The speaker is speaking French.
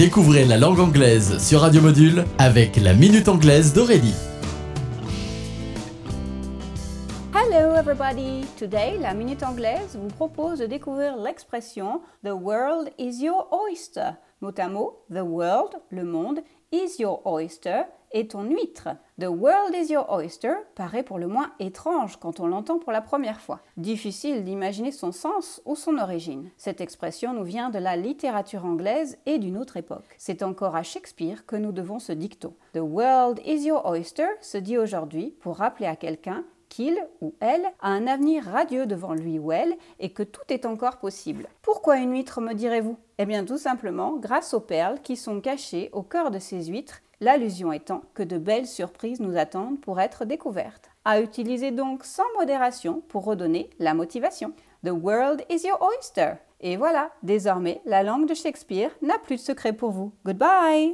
Découvrez la langue anglaise sur Radio Module avec la Minute Anglaise d'Aurélie. Hello everybody! Today, la Minute Anglaise vous propose de découvrir l'expression The world is your oyster. Mot à mot, the world, le monde, is your oyster, est ton huître. The world is your oyster paraît pour le moins étrange quand on l'entend pour la première fois. Difficile d'imaginer son sens ou son origine. Cette expression nous vient de la littérature anglaise et d'une autre époque. C'est encore à Shakespeare que nous devons ce dicton. The world is your oyster se dit aujourd'hui pour rappeler à quelqu'un qu'il ou elle a un avenir radieux devant lui ou elle et que tout est encore possible. Pourquoi une huître, me direz-vous? Eh bien tout simplement grâce aux perles qui sont cachées au cœur de ces huîtres, l'allusion étant que de belles surprises nous attendent pour être découvertes. À utiliser donc sans modération pour redonner la motivation. The world is your oyster. Et voilà, désormais, la langue de Shakespeare n'a plus de secret pour vous. Goodbye